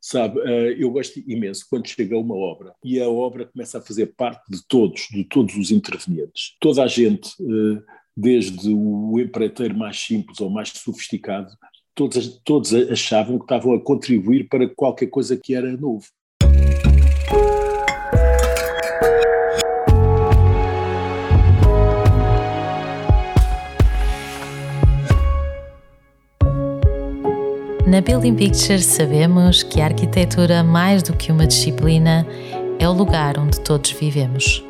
Sabe, eh, eu gosto imenso quando chega uma obra e a obra começa a fazer parte de todos, de todos os intervenientes. Toda a gente, eh, desde o empreiteiro mais simples ao mais sofisticado, todos, todos achavam que estavam a contribuir para qualquer coisa que era novo. Na Building Pictures sabemos que a arquitetura, mais do que uma disciplina, é o lugar onde todos vivemos.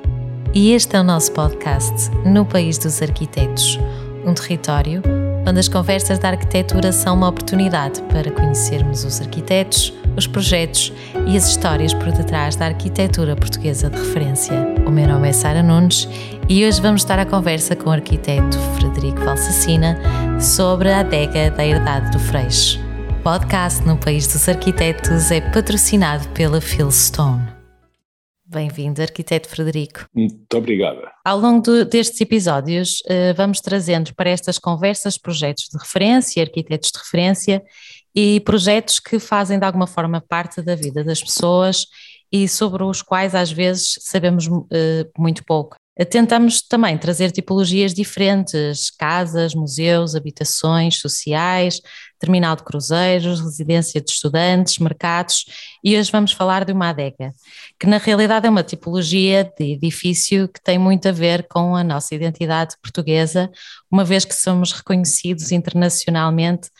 E este é o nosso podcast No País dos Arquitetos, um território onde as conversas da arquitetura são uma oportunidade para conhecermos os arquitetos, os projetos e as histórias por detrás da arquitetura portuguesa de referência. O meu nome é Sara Nunes e hoje vamos estar à conversa com o arquiteto Frederico Valsacina sobre a adega da Herdade do Freixo podcast no País dos Arquitetos é patrocinado pela Philstone. Bem-vindo, arquiteto Frederico. Muito obrigada. Ao longo do, destes episódios, uh, vamos trazendo para estas conversas projetos de referência, arquitetos de referência e projetos que fazem de alguma forma parte da vida das pessoas e sobre os quais às vezes sabemos uh, muito pouco. Tentamos também trazer tipologias diferentes, casas, museus, habitações sociais, terminal de cruzeiros, residência de estudantes, mercados e hoje vamos falar de uma adega, que na realidade é uma tipologia de edifício que tem muito a ver com a nossa identidade portuguesa, uma vez que somos reconhecidos internacionalmente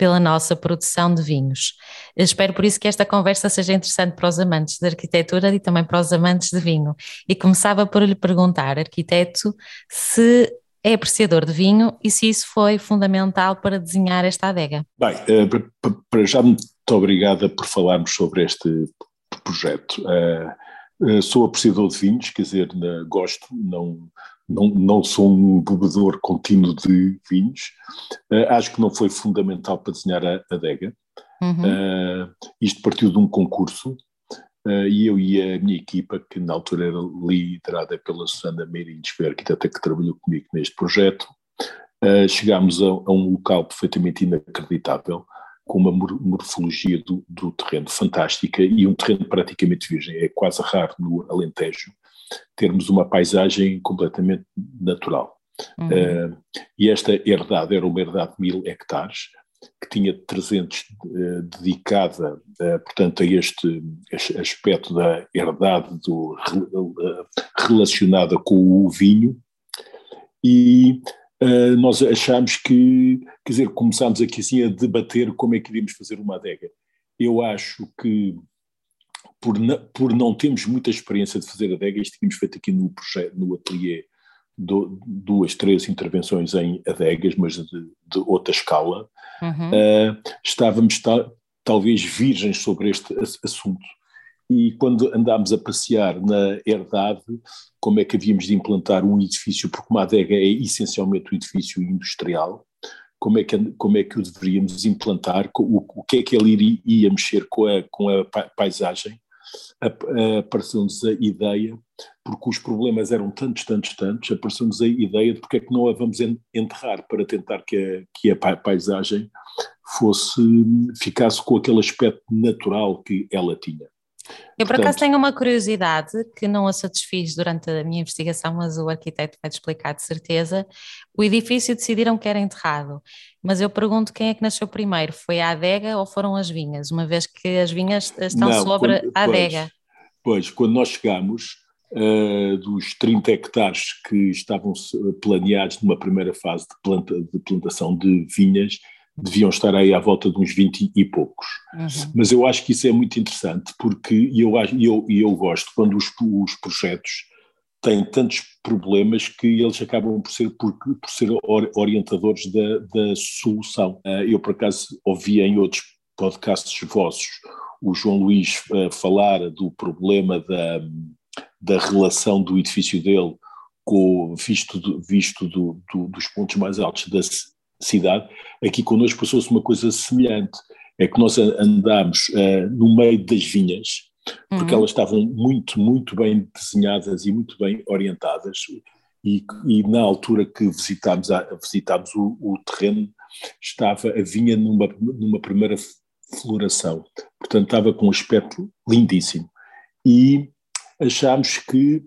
pela nossa produção de vinhos. Espero por isso que esta conversa seja interessante para os amantes de arquitetura e também para os amantes de vinho. E começava por lhe perguntar, arquiteto, se é apreciador de vinho e se isso foi fundamental para desenhar esta adega. Bem, eh, para já muito obrigada por falarmos sobre este projeto. Eh, eh, sou apreciador de vinhos, quer dizer, gosto, não, não, não sou um bebedor contínuo de vinhos. Uh, acho que não foi fundamental para desenhar a adega. Uhum. Uh, isto partiu de um concurso uh, e eu e a minha equipa, que na altura era liderada pela Susana Meirins, foi a arquiteta que trabalhou comigo neste projeto, chegámos a, a, um local perfeitamente inacreditável, com uma morfologia do, do terreno fantástica e um terreno praticamente virgem. É quase raro no Alentejo termos uma paisagem completamente natural. Uhum. Uh, e esta herdade era uma herdade de mil hectares, que tinha 300 uh, dedicada, uh, portanto, a este aspecto da herdade do, relacionada com o vinho, e nós achámos que, quer dizer, começámos aqui assim a debater como é que iríamos fazer uma adega. Eu acho que por, por não termos muita experiência de fazer adegas, tínhamos feito aqui no, projeto, no ateliê do, duas, três intervenções em adegas, mas de, de outra escala. Uhum. Uh, estávamos ta, talvez virgens sobre este assunto. E quando andámos a passear na herdade, como é que havíamos de implantar um edifício, porque uma adega é essencialmente um edifício industrial, como é que, como é que o deveríamos implantar, o, o que é que ele iria, ia mexer com a, com a paisagem, apareceu-nos a ideia, porque os problemas eram tantos, tantos, tantos, apareceu-nos a ideia de porque é que não a vamos enterrar para tentar que a, que a paisagem fosse, ficasse com aquele aspecto natural que ela tinha. Eu por acaso tenho uma curiosidade que não a satisfiz durante a minha investigação, mas o arquiteto vai te explicar de certeza. O edifício decidiram que era enterrado, mas eu pergunto quem é que nasceu primeiro, foi a adega ou foram as vinhas, uma vez que as vinhas estão não, sobre quando, a adega? Pois, pois, quando nós chegamos, uh, dos 30 hectares que estavam planeados numa primeira fase de, planta, de plantação de vinhas, deviam estar aí à volta de uns 20 e poucos. Uhum. Mas eu acho que isso é muito interessante, porque eu, eu, eu gosto quando os, os projetos têm tantos problemas que eles acabam por ser, por, por ser orientadores da, da solução. Ah, eu, por acaso, ouvi em outros podcasts vossos o João Luís uh, falar do problema da, da relação do edifício dele com, visto, do, visto do, do, dos pontos mais altos da, cidade, aqui connosco passou-se uma coisa semelhante, é que nós andámos uh, no meio das vinhas, porque uhum. elas estavam muito, muito bem desenhadas e muito bem orientadas, e, e na altura que visitámos, a, visitámos o, o, terreno, estava a vinha numa, numa primeira floração. portanto estava com um aspecto lindíssimo. E achámos que,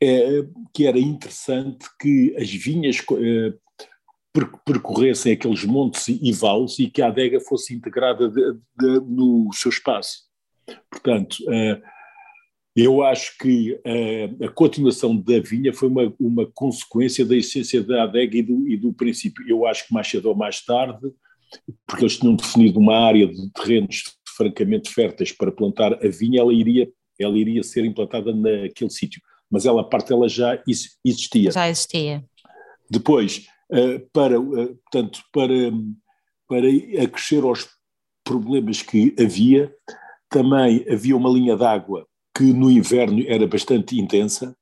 é, que era interessante que as vinhas é, percorressem aqueles montes e vales e que a adega fosse integrada de, de, no seu espaço. Portanto, é, eu acho que a, a continuação da vinha foi uma, uma consequência da essência da adega e do, e do princípio. Eu acho que mais cedo ou mais tarde, porque eles tinham definido uma área de terrenos francamente férteis para plantar a vinha, ela iria, ela iria ser implantada naquele sítio. Mas ela, a parte dela já existia. Já existia. Depois, eh, para, eh, portanto, para, para acrescer aos problemas que havia, também havia uma linha d'água que no inverno era bastante intensa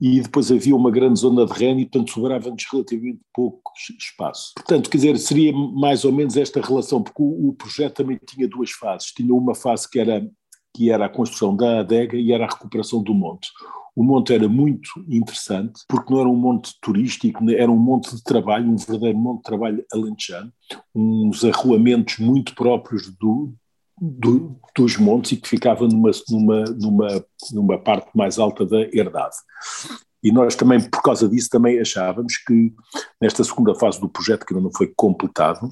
e depois havia uma grande zona de reno e, portanto, sobrava-nos relativamente pouco espaço. Portanto, quer dizer, seria mais ou menos esta relação, porque o, o, projeto também tinha duas fases. Tinha uma fase que era, que era a construção da adega e era a recuperação do monte. O monte era muito interessante, porque não era um monte turístico, né, era um monte de trabalho, um verdadeiro monte de trabalho alentejano, uns arruamentos muito próprios do, do, dos montes e que ficava numa, numa, numa, numa parte mais alta da herdade. E nós também, por causa disso, também achávamos que nesta segunda fase do projeto, que ainda não foi completado,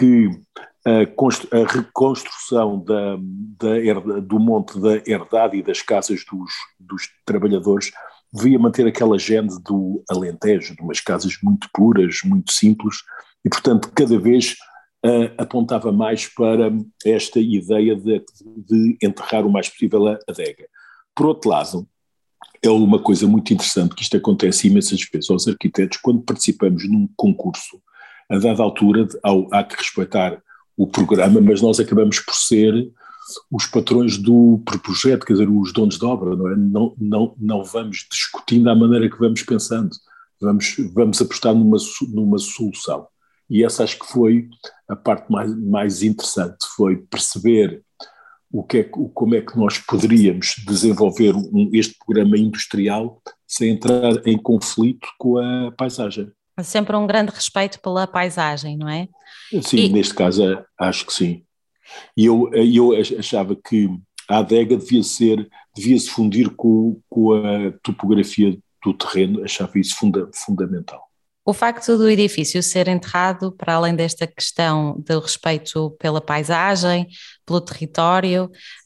que a, a reconstrução da, da do monte da herdade e das casas dos, dos trabalhadores devia manter aquela gene do Alentejo, de umas casas muito puras, muito simples, e portanto cada vez apontava mais para esta ideia de, de, enterrar o mais possível a adega. Por outro lado, é uma coisa muito interessante que isto acontece imensas vezes aos arquitetos quando participamos num concurso, a dada altura ao, há que respeitar o programa, mas nós acabamos por ser os patrões do projeto, quer dizer, os donos de obra, não é? Não, não, não vamos discutindo à maneira que vamos pensando, vamos, vamos apostar numa, numa solução. E essa acho que foi a parte mais, mais interessante, foi perceber o que é, como é que nós poderíamos desenvolver um, este programa industrial sem entrar em conflito com a paisagem. Sempre um grande respeito pela paisagem, não é? Sim, e... neste caso acho que sim. E eu, eu achava que a adega devia ser, devia se fundir com, com a topografia do terreno, achava isso funda, fundamental. O facto do edifício ser enterrado, para além desta questão do respeito pela paisagem, pelo território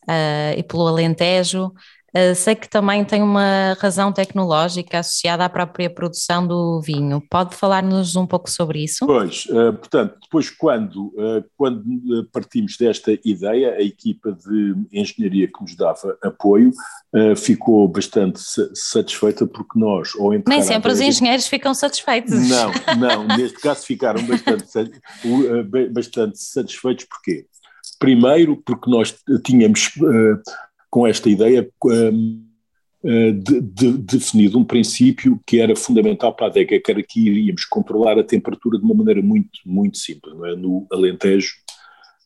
uh, e pelo Alentejo, sei que também tem uma razão tecnológica associada à própria produção do vinho. Pode falar-nos um pouco sobre isso? Pois, uh, portanto, depois quando, uh, quando partimos desta ideia, a equipa de engenharia que nos dava apoio ficou bastante satisfeita porque nós, ou Nem sempre os engenheiros ficam satisfeitos. Não, não, neste caso ficaram bastante, bastante satisfeitos, porquê? Primeiro porque nós tínhamos com esta ideia um, uh, de, de, definido um princípio que era fundamental para a adega, que era que iríamos controlar a temperatura de uma maneira muito, muito simples. É? No Alentejo,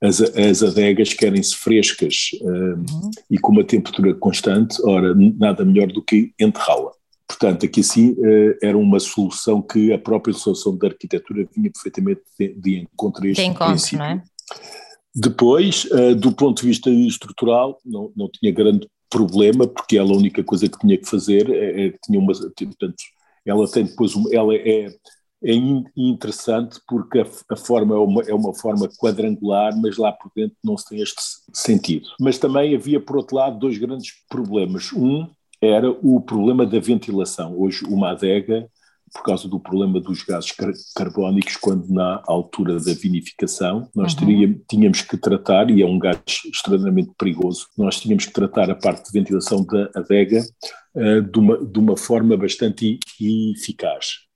as, as adegas querem-se frescas um, uhum. e com uma temperatura constante, ora, nada melhor do que enterrá-la. Portanto, aqui sim uh, era uma solução que a própria solução da arquitetura vinha perfeitamente de, de encontro a este de encontro, princípio. Não é? Depois, uh, do ponto de vista estrutural, não, não tinha grande problema, porque ela a única coisa que tinha que fazer é, é tinha uma, portanto, ela tem depois uma, ela é, é interessante porque a, a, forma é uma, é uma forma quadrangular, mas lá por dentro não se tem este sentido. Mas também havia, por outro lado, dois grandes problemas. Um era o problema da ventilação. Hoje, uma adega por causa do problema dos gases car carbónicos, quando na altura da vinificação nós uhum. teria, tínhamos que tratar, e é um gás extremamente perigoso, nós tínhamos que tratar a parte de ventilação da adega uh, de, uma, de uma forma bastante eficaz.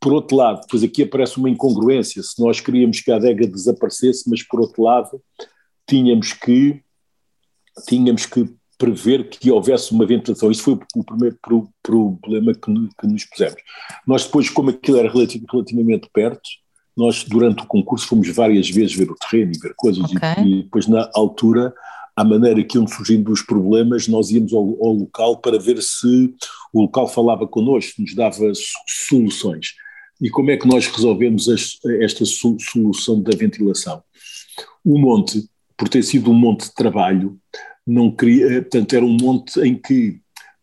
Por outro lado, depois aqui aparece uma incongruência, se nós queríamos que a adega desaparecesse, mas por outro lado tínhamos que tínhamos que prever que houvesse uma ventilação. Isso foi o primeiro pro, problema que, que, nos pusemos. Nós depois, como aquilo era relativamente perto, nós durante o concurso fomos várias vezes ver o terreno e ver coisas okay. e, e, depois na altura, à maneira que iam surgindo os problemas, nós íamos ao, ao, local para ver se o local falava connosco, nos dava soluções. E como é que nós resolvemos esta solução da ventilação? O monte por ter sido um monte de trabalho, não queria, portanto, era um monte em que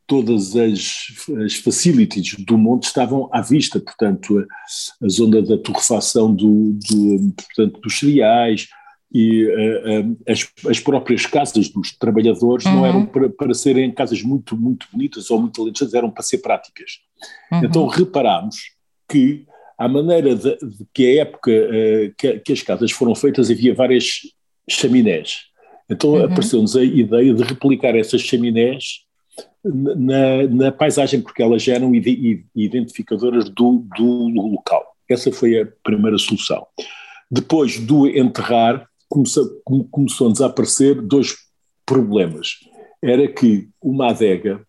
todas as, as facilities do monte estavam à vista, portanto, a, a zona da torrefação do, do, portanto, dos cereais e uh, uh, as, as, próprias casas dos trabalhadores uhum. não eram para, para serem casas muito, muito bonitas ou muito alentejosas, eram para ser práticas. Uhum. Então reparámos que, à maneira de, de que a época uh, que, que, as casas foram feitas, havia várias chaminés. Então uhum. apareceu-nos a ideia de replicar essas chaminés na, na paisagem, porque elas eram identificadoras do, do local. Essa foi a primeira solução. Depois do enterrar, começou, começou-nos a aparecer dois problemas. Era que uma adega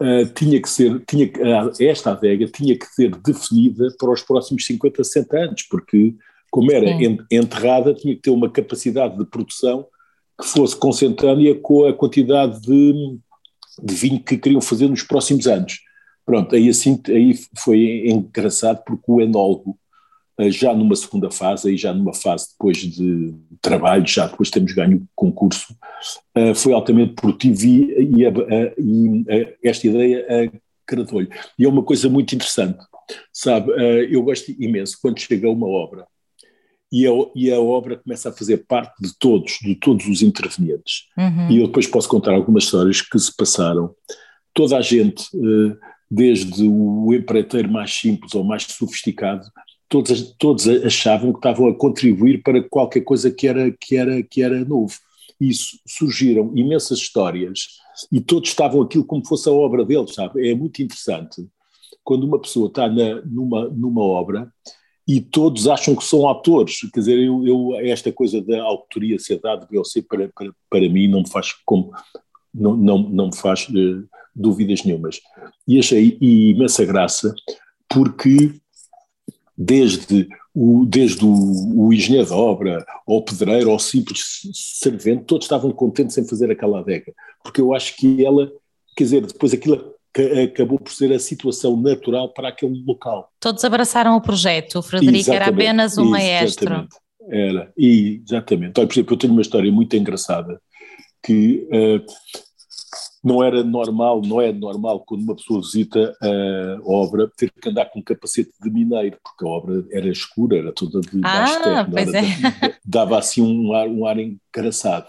uh, tinha que ser, tinha, uh, esta adega tinha que ser definida para os próximos 50, 60 anos, porque como era Sim. enterrada, tinha que ter uma capacidade de produção que fosse consentânea com a quantidade de de vinho que queriam fazer nos próximos anos. Pronto, aí assim aí foi engraçado porque o enólogo, eh, já numa segunda fase, aí já numa fase depois de trabalho, já depois temos ganho o concurso, eh, foi altamente produtivo e, e, e esta ideia agradou-lhe. E é uma coisa muito interessante, sabe, eh, eu gosto imenso quando chega uma obra e a, e a, obra começa a fazer parte de todos, de todos os intervenientes. Uhum. E eu depois posso contar algumas histórias que se passaram. Toda a gente, eh, desde o empreiteiro mais simples ao mais sofisticado, todos, todos achavam que estavam a contribuir para qualquer coisa que era, que era, que era novo. E surgiram imensas histórias e todos estavam aquilo como fosse a obra deles, sabe? É muito interessante quando uma pessoa está na, numa, numa obra e todos acham que são autores. Quer dizer, eu, eu esta coisa da autoria ser dada C para, para, para mim não me faz como não, não, não me faz uh, dúvidas nenhumas. E achei imensa graça porque desde o, desde o, o engenheiro da obra, ou o pedreiro, ou o simples servente, todos estavam contentes em fazer aquela adega, porque eu acho que ela, quer dizer, depois aquilo acabou por ser a situação natural para aquele local. Todos abraçaram o projeto, o Frederico exatamente, era apenas um maestro. Era, e, exatamente. Olha, por exemplo, eu tenho uma história muito engraçada que uh, não era normal, não é normal quando uma pessoa visita a obra ter que andar com um capacete de mineiro, porque a obra era escura, era toda de baixo ah, pois é. dava assim um ar, um ar engraçado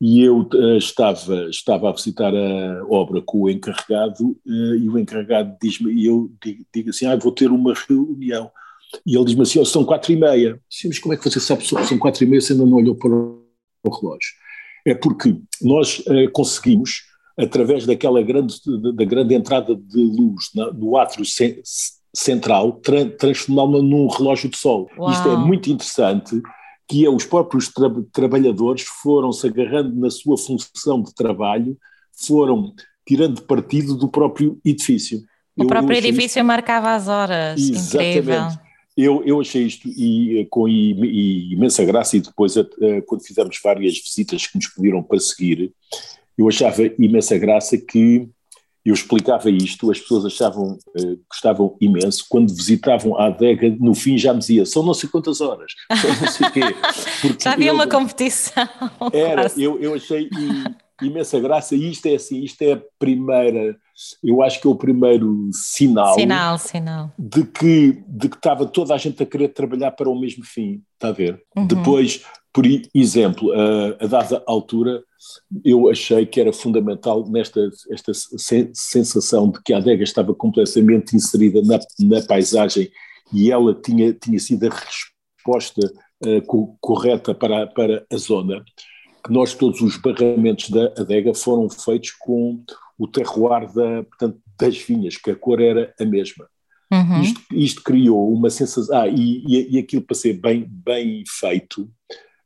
e eu uh, estava, estava a visitar a obra com o encarregado uh, e o encarregado diz-me, e eu digo, digo, assim, ah, vou ter uma reunião. E ele diz-me assim, oh, são quatro e meia. Sim, mas como é que você sabe que são quatro e meia se ainda não olhou para o relógio? É porque nós uh, conseguimos, através daquela grande, da grande entrada de luz na, no átrio ce central, tra transformá-la num relógio de sol. Uau. Isto é muito interessante, que é os próprios tra trabalhadores foram se agarrando na sua função de trabalho, foram tirando partido do próprio edifício. O eu, próprio edifício isto... marcava as horas, Exatamente. incrível. Eu, eu achei isto e, com imensa graça e depois quando fizemos várias visitas que nos pediram para seguir, eu achava imensa graça que eu explicava isto, as pessoas achavam, uh, gostavam imenso, quando visitavam a adega, no fim já me dizia, são não sei quantas horas, são não sei quê. já havia uma competição. Era, eu, eu achei imensa graça, e isto é assim, isto é a primeira, eu acho que é o primeiro sinal, sinal, sinal. De, que, de que estava toda a gente a querer trabalhar para o mesmo fim, está a ver? Uhum. Depois, por exemplo, a, a dada altura, eu achei que era fundamental nesta esta sensação de que a adega estava completamente inserida na, na paisagem e ela tinha, tinha sido a resposta uh, correta para, para a zona, que nós todos os barramentos da adega foram feitos com o terroir da, portanto, das vinhas, que a cor era a mesma. Uhum. Isto, isto, criou uma sensação, ah, e, e, e aquilo para ser bem, bem feito,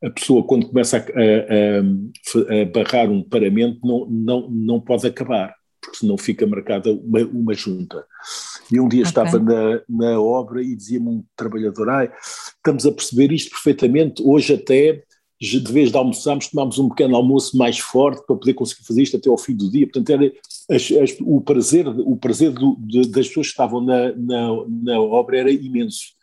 a pessoa quando começa a, a, a, barrar um paramento não, não, não pode acabar, porque senão fica marcada uma, uma junta. E um dia okay. estava na, na obra e dizia-me um trabalhador, ah, estamos a perceber isto perfeitamente, hoje até de vez de almoçarmos, tomámos um pequeno almoço mais forte para poder conseguir fazer isto até ao fim do dia. Portanto, era as, as, o prazer, o prazer do, de, das pessoas que estavam na, na, na, obra era imenso.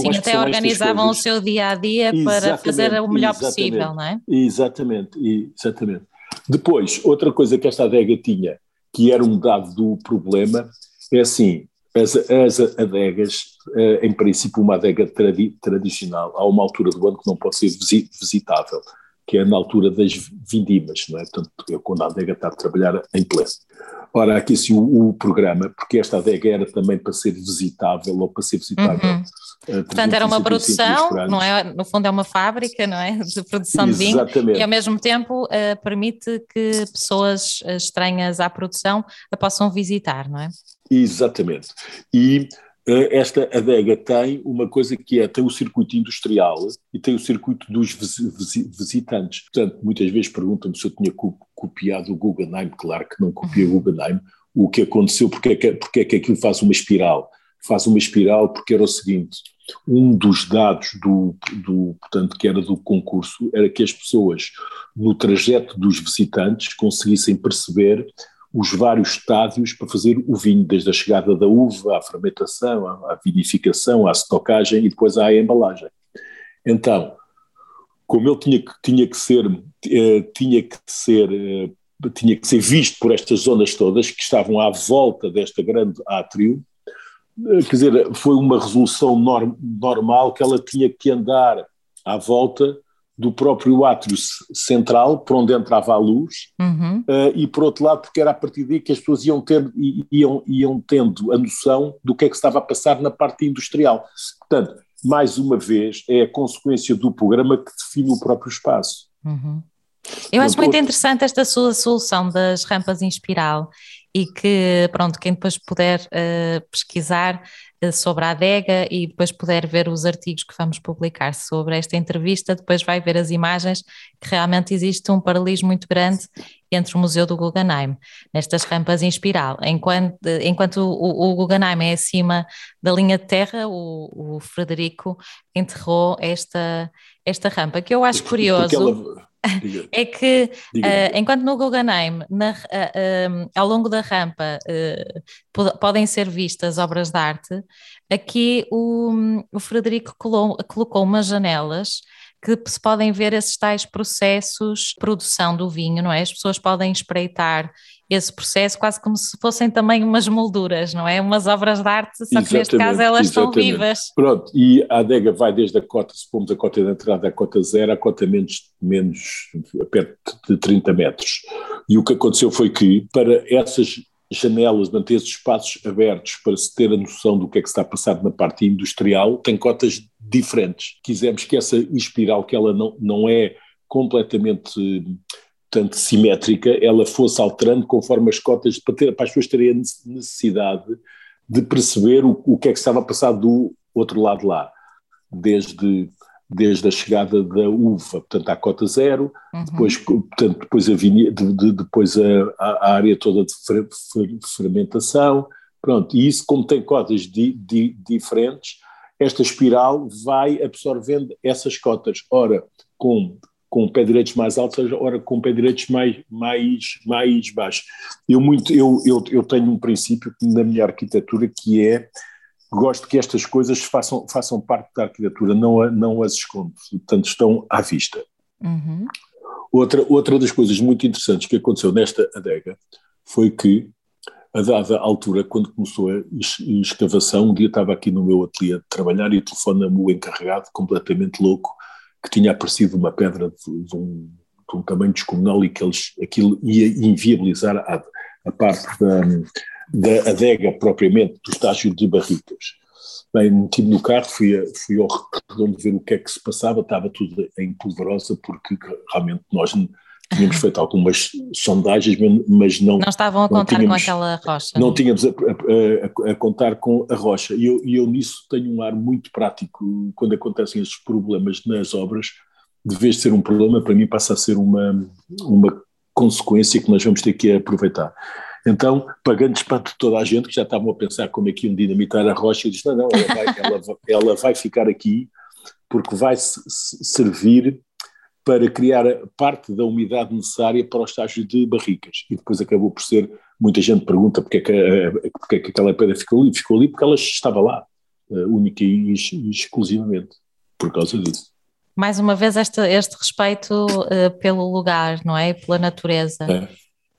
Sim, até organizavam o seu dia a dia para fazer o melhor possível, não é? Exatamente, exatamente. Depois, outra coisa que esta adega tinha, que era um dado do problema, é assim, as, as adegas, eh, em princípio uma adega tradi tradicional, há uma altura do ano que não pode ser visitável, que é na altura das vindimas, não é? Portanto, é quando a adega está a trabalhar em pleno. Ora, aqui sim o, o, programa, porque esta adega era também para ser visitável ou para ser visitável. Uhum. Uh, Portanto, era uma produção, não é? No fundo é uma fábrica, não é? De produção Exatamente. de vinho e ao mesmo tempo uh, permite que pessoas estranhas à produção a possam visitar, não é? Exatamente. E eh, esta adega tem uma coisa que é, tem o circuito industrial e tem o circuito dos visitantes. Portanto, muitas vezes perguntam-me se eu tinha copiado o Guggenheim, claro que não copiei o Guggenheim, o que aconteceu, porque é que, porque é que aquilo faz uma espiral? Faz uma espiral porque era o seguinte, um dos dados do, do, portanto, que era do concurso, era que as pessoas, no trajeto dos visitantes, conseguissem perceber os vários estádios para fazer o vinho, desde a chegada da uva, à fermentação, à vinificação, à estocagem e depois à embalagem. Então, como ele tinha que, tinha que ser, eh, tinha que ser, eh, tinha que ser visto por estas zonas todas que estavam à volta desta grande átrio, eh, quer dizer, foi uma resolução norm, normal que ela tinha que andar à volta do próprio átrio central, por onde entrava a luz, uhum. uh, e por outro lado, porque era a partir daí que as pessoas iam, ter, iam, iam tendo a noção do que é que estava a passar na parte industrial. Portanto, mais uma vez, é a consequência do programa que define o próprio espaço. Uhum. Eu acho muito interessante esta sua solução das rampas em espiral e que, pronto, quem depois puder uh, pesquisar uh, sobre a adega e depois puder ver os artigos que vamos publicar sobre esta entrevista, depois vai ver as imagens que realmente existe um paralelismo muito grande entre o Museu do Guggenheim, nestas rampas em espiral. Enquanto, enquanto o, o Guggenheim é acima da linha de terra, o, o Frederico enterrou esta, esta rampa, que eu acho curioso é que uh, enquanto no Guggenheim, na, uh, uh, ao longo da rampa, podem ser vistas obras de arte, aqui o, o Frederico colou, colocou umas janelas que se podem ver esses tais processos de produção do vinho, não é? As pessoas podem espreitar esse processo quase como se fossem também umas molduras, não é? Umas obras de arte, só que neste caso elas exatamente. estão vivas. Pronto, e a adega vai desde a cota, se pomos a cota de entrada à cota zero, a cota menos, menos perto de 30 metros. E o que aconteceu foi que, para essas janelas, manter esses espaços abertos para se ter a noção do que é que está a passar na parte industrial, tem cotas diferentes. Quisemos que essa espiral, que ela não, não é completamente tanto simétrica, ela fosse alterando conforme as cotas, para, ter, para as pessoas terem a necessidade de perceber o, o que é que estava a passar do outro lado lá, desde desde a chegada da uva, portanto à cota zero, uhum. depois, portanto, depois, a, vinha, de, de, depois a, a, área toda de fer, fer, fermentação, pronto, e isso como tem cotas di, di, diferentes, esta espiral vai absorvendo essas cotas, ora com, com pé direitos mais altos, ora com pé direitos mais, mais, mais baixos. Eu, muito, eu, eu, eu tenho um princípio na minha arquitetura que é gosto que estas coisas façam, façam parte da arquitetura, não, não as escondo, portanto estão à vista. Uhum. Outra, outra das coisas muito interessantes que aconteceu nesta adega foi que, a dada altura, quando começou a escavação, um dia estava aqui no meu ateliê a trabalhar e telefona-me o encarregado, completamente louco, que tinha aparecido uma pedra de, de, um, de um, tamanho descomunal e que eles, aquilo ia inviabilizar a, a parte da da adega propriamente, do estágio de barricas. Bem, meti-me no carro, fui, a, fui ao redondo ver o que é que se passava, estava tudo em polvorosa, porque realmente nós tínhamos feito algumas sondagens, mas não. Não estavam a contar tínhamos, com aquela rocha. Não tínhamos a, a, a, contar com a rocha. E eu, eu nisso tenho um ar muito prático quando acontecem esses problemas nas obras. De vez de ser um problema, para mim passa a ser uma, uma consequência que nós vamos ter que aproveitar. Então, pagando espanto de toda a gente, que já estavam a pensar como é que iam dinamitar a rocha, e disse, não, não, ela vai, ela, ela vai ficar aqui porque vai servir para criar parte da umidade necessária para o estágio de barricas. E depois acabou por ser, muita gente pergunta porque é que, porque é que aquela pedra ficou ali, ficou ali porque ela estava lá. única e exclusivamente por causa disso. Mais uma vez, este, este respeito uh, pelo lugar, não é? Pela natureza. É.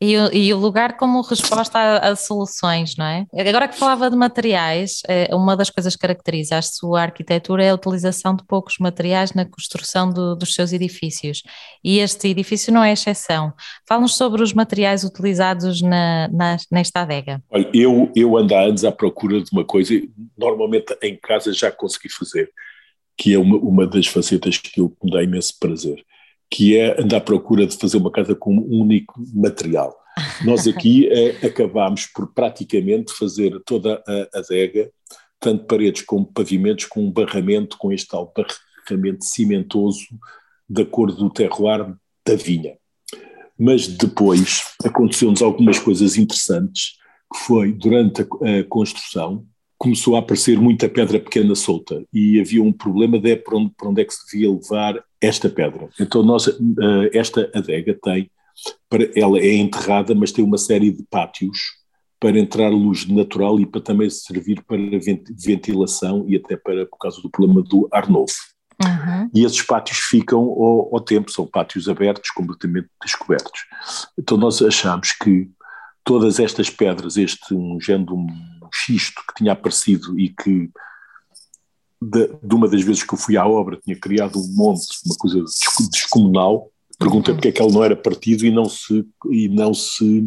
E, e, o lugar como resposta a, a, soluções, não é? Agora que falava de materiais, é, uma das coisas que caracteriza a sua arquitetura é a utilização de poucos materiais na construção do, dos seus edifícios. E este edifício não é exceção. Fala-nos sobre os materiais utilizados na, na, nesta adega. Olha, eu, eu ando há anos à procura de uma coisa, normalmente em casa já consegui fazer, que é uma, uma das facetas que eu me dá imenso prazer, que é andar à procura de fazer uma casa com um único material. Nós aqui é, acabámos por praticamente fazer toda a adega, tanto paredes como pavimentos, com um barramento, com este tal barramento cimentoso da cor do terroir da vinha. Mas depois aconteceu-nos algumas coisas interessantes, que foi durante a, a construção, começou a aparecer muita pedra pequena solta e havia um problema de para onde, para onde é que se devia levar esta pedra. Então nós, eh, esta adega tem, ela é enterrada, mas tem uma série de pátios para entrar luz natural e para também servir para ventilação e até para, por causa do problema do ar novo. Uhum. E esses pátios ficam ao, ao, tempo, são pátios abertos, completamente descobertos. Então nós achamos que todas estas pedras, este um género um xisto que tinha aparecido e que de, de, uma das vezes que eu fui à obra tinha criado um monte, uma coisa descomunal, perguntei uhum. porque é que ele não era partido e não se, e não se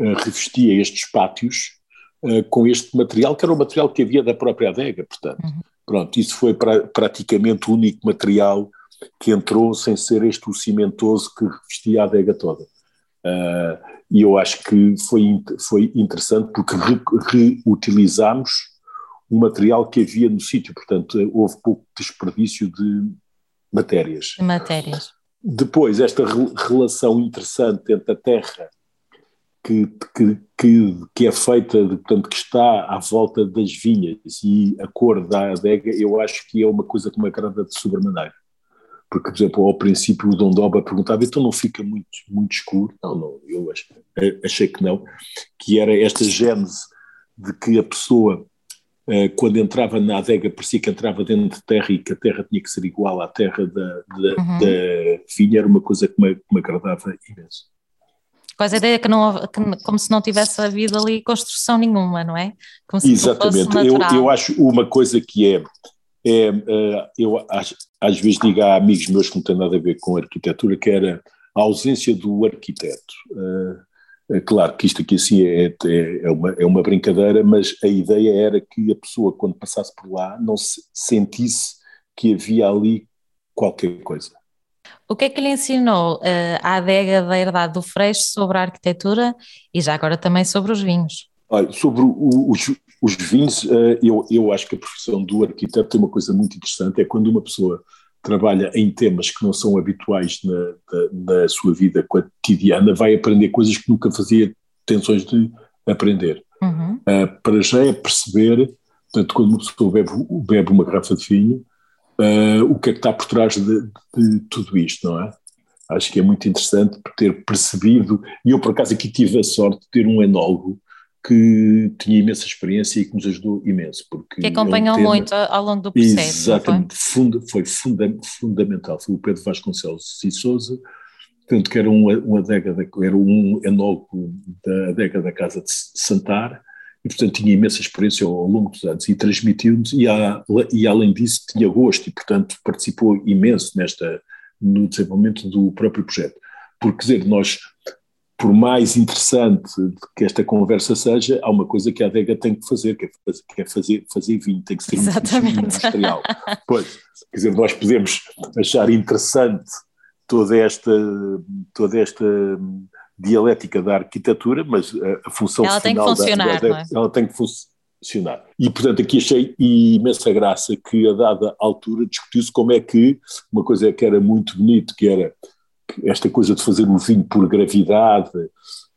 uh, revestia estes pátios uh, com este material, que era o material que havia da própria adega, portanto. Uhum. Pronto, isso foi pra, praticamente o único material que entrou sem ser este o cimentoso que revestia a adega toda. Uh, e eu acho que foi, foi interessante porque re, reutilizámos o material que havia no sítio, portanto houve pouco desperdício de matérias. Matérias. Depois, esta re, relação interessante entre a terra que, que, que, que, é feita, portanto, que está à volta das vinhas e a cor da adega, eu acho que é uma coisa que me agrada de sobremaneira porque, por exemplo, ao princípio o Dondoba perguntava, então não fica muito, muito escuro? Não, não, eu achei, achei que não, que era esta gênese de que a pessoa, eh, quando entrava na adega, parecia que entrava dentro de terra e que a terra tinha que ser igual à terra da, da, uhum. da vinha, era uma coisa que me, que me agradava imenso. Quase a ideia que não, que, como se não tivesse havido ali construção nenhuma, não é? Exatamente, eu, eu acho uma coisa que é é, uh, eu às, vezes digo a amigos meus que não têm nada a ver com arquitetura, que era a ausência do arquiteto. Uh, é claro que isto aqui assim é, é, é, uma, é uma brincadeira, mas a ideia era que a pessoa, quando passasse por lá, não se sentisse que havia ali qualquer coisa. O que é que lhe ensinou uh, a adega da herdade do Freixo sobre a arquitetura e já agora também sobre os vinhos? Olha, sobre o, os, os vinhos, eh, eu, eu acho que a profissão do arquiteto tem uma coisa muito interessante, é quando uma pessoa trabalha em temas que não são habituais na, na, na sua vida cotidiana, vai aprender coisas que nunca fazia tensões de aprender. Uhum. Uh, para já é perceber, portanto, quando uma pessoa bebe, bebe uma garrafa de vinho, uh, o que é que está por trás de, de, tudo isto, não é? Acho que é muito interessante ter percebido, e eu por acaso aqui tive a sorte de ter um enólogo que tinha imensa experiência e que nos ajudou imenso. Porque que acompanhou é um tema, muito ao longo do processo. Exatamente, foi, foi funda, fundamental. Foi o Pedro Vasconcelos e Souza, tanto que era um, um adega, da, era um enólogo da adega da Casa de Santar, e portanto tinha imensa experiência ao, ao longo dos anos e transmitiu-nos, e, e além disso tinha gosto e portanto participou imenso nesta, no desenvolvimento do próprio projeto. Porque, quer dizer, nós por mais interessante que esta conversa seja, há uma coisa que a adega tem que fazer, que é fazer, que é fazer, fazer vinho, tem que ser Exatamente. industrial. pois, quer dizer, nós podemos achar interessante toda esta, toda esta dialética da arquitetura, mas a, a função ela final tem que funcionar, da, da, é? ela tem que funcionar. E, portanto, aqui achei imensa graça que, a dada altura, discutiu-se como é que uma coisa que era muito bonito, que era esta coisa de fazer o vinho por gravidade,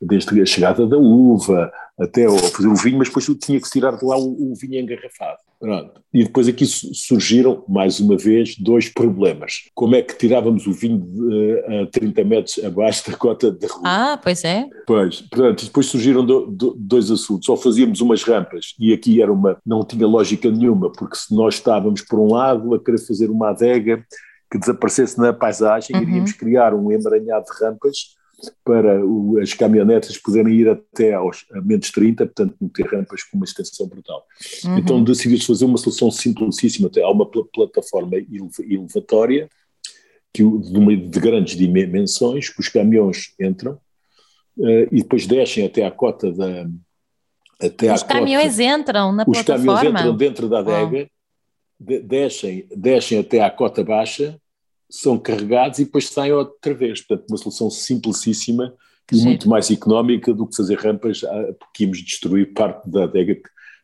desde a chegada da uva até ao fazer o vinho, mas depois tinha que tirar de lá o, o vinho engarrafado. Pronto. E depois aqui surgiram, mais uma vez, dois problemas. Como é que tirávamos o vinho de, a 30 metros abaixo da cota de rua? Ah, pois é. Pois, portanto, depois surgiram do, do, dois assuntos. Ou fazíamos umas rampas, e aqui era uma, não tinha lógica nenhuma, porque se nós estávamos por um lado a querer fazer uma adega que desaparecesse na paisagem, uhum. iríamos criar um emaranhado de rampas para o, as caminhonetas poderem ir até aos a menos 30, portanto não ter rampas com uma extensão brutal. Uhum. Então decidiu-se fazer uma solução simplicíssima, há uma pl plataforma elevatória que, de, uma, de grandes dimensões, que os caminhões entram uh, e depois descem até à cota da... Até os caminhões cota, entram na os plataforma? Os caminhões entram dentro da adega, oh. De, descem, descem até à cota baixa são carregados e depois saem outra vez. Portanto, uma solução simplicíssima e Sim. muito mais económica do que fazer rampas, ah, porque íamos destruir parte da adega.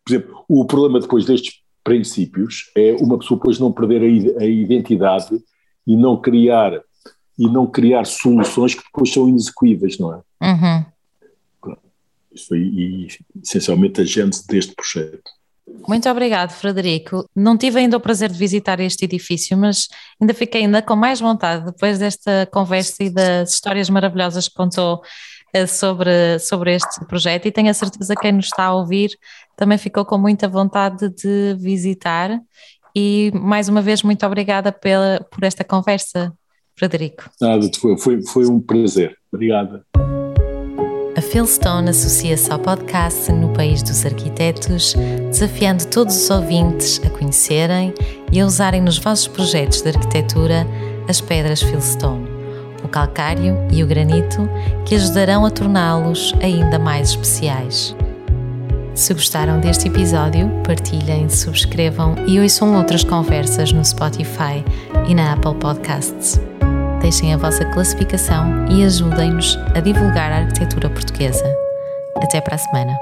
Por exemplo, o problema depois destes princípios é uma pessoa depois não perder a, identidade e não criar e não criar soluções que depois são inexequíveis, não é? Uhum. Isso foi e, essencialmente a gênese deste projeto. Muito obrigado, Frederico. Não tive ainda o prazer de visitar este edifício, mas ainda fiquei ainda com mais vontade depois desta conversa e das histórias maravilhosas que contou eh, sobre, sobre este projeto e tenho a certeza que quem nos está a ouvir também ficou com muita vontade de visitar e mais uma vez muito obrigada pela, por esta conversa, Frederico. Nada, foi, foi, foi um prazer. Obrigada. Philstone associa-se ao podcast No País dos Arquitetos, desafiando todos os ouvintes a conhecerem e a usarem nos vossos projetos de arquitetura as pedras Philstone, o calcário e o granito, que ajudarão a torná-los ainda mais especiais. Se gostaram deste episódio, partilhem, subscrevam e ouçam outras conversas no Spotify e na Apple Podcasts deixem a vossa classificação e ajudem-nos a divulgar a arquitetura portuguesa. Até para a semana!